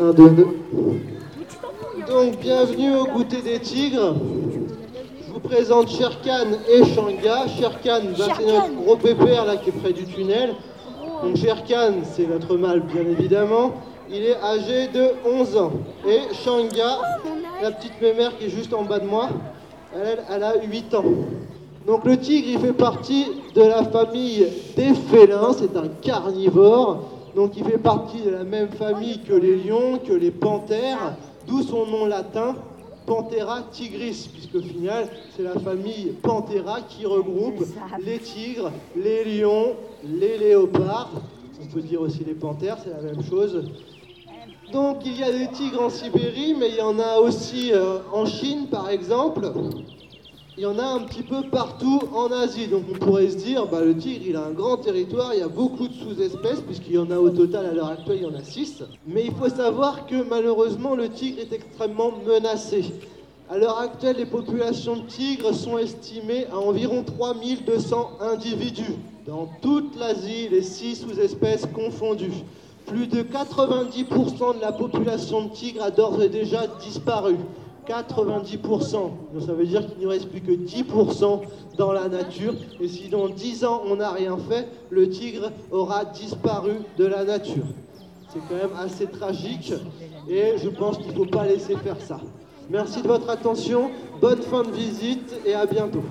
Un, deux, deux. Donc, bienvenue au goûter des tigres. Je vous présente Sherkan et Shanga. Sherkan, bah, c'est notre gros pépère là qui est près du tunnel. Donc Sherkan, c'est notre mâle bien évidemment. Il est âgé de 11 ans. Et Shanga, la petite mémère qui est juste en bas de moi, elle, elle a 8 ans. Donc le tigre, il fait partie de la famille des félins, c'est un carnivore. Donc il fait partie de la même famille que les lions, que les panthères, d'où son nom latin, Panthera tigris, puisque au final, c'est la famille Panthera qui regroupe les tigres, les lions, les léopards. On peut dire aussi les panthères, c'est la même chose. Donc il y a des tigres en Sibérie, mais il y en a aussi euh, en Chine, par exemple il y en a un petit peu partout en Asie. Donc on pourrait se dire, bah, le tigre, il a un grand territoire, il y a beaucoup de sous-espèces, puisqu'il y en a au total à l'heure actuelle, il y en a 6. Mais il faut savoir que malheureusement, le tigre est extrêmement menacé. À l'heure actuelle, les populations de tigres sont estimées à environ 3200 individus dans toute l'Asie, les 6 sous-espèces confondues. Plus de 90% de la population de tigres a d'ores et déjà disparu. 90%. Donc ça veut dire qu'il ne reste plus que 10% dans la nature. Et si dans 10 ans on n'a rien fait, le tigre aura disparu de la nature. C'est quand même assez tragique et je pense qu'il ne faut pas laisser faire ça. Merci de votre attention, bonne fin de visite et à bientôt.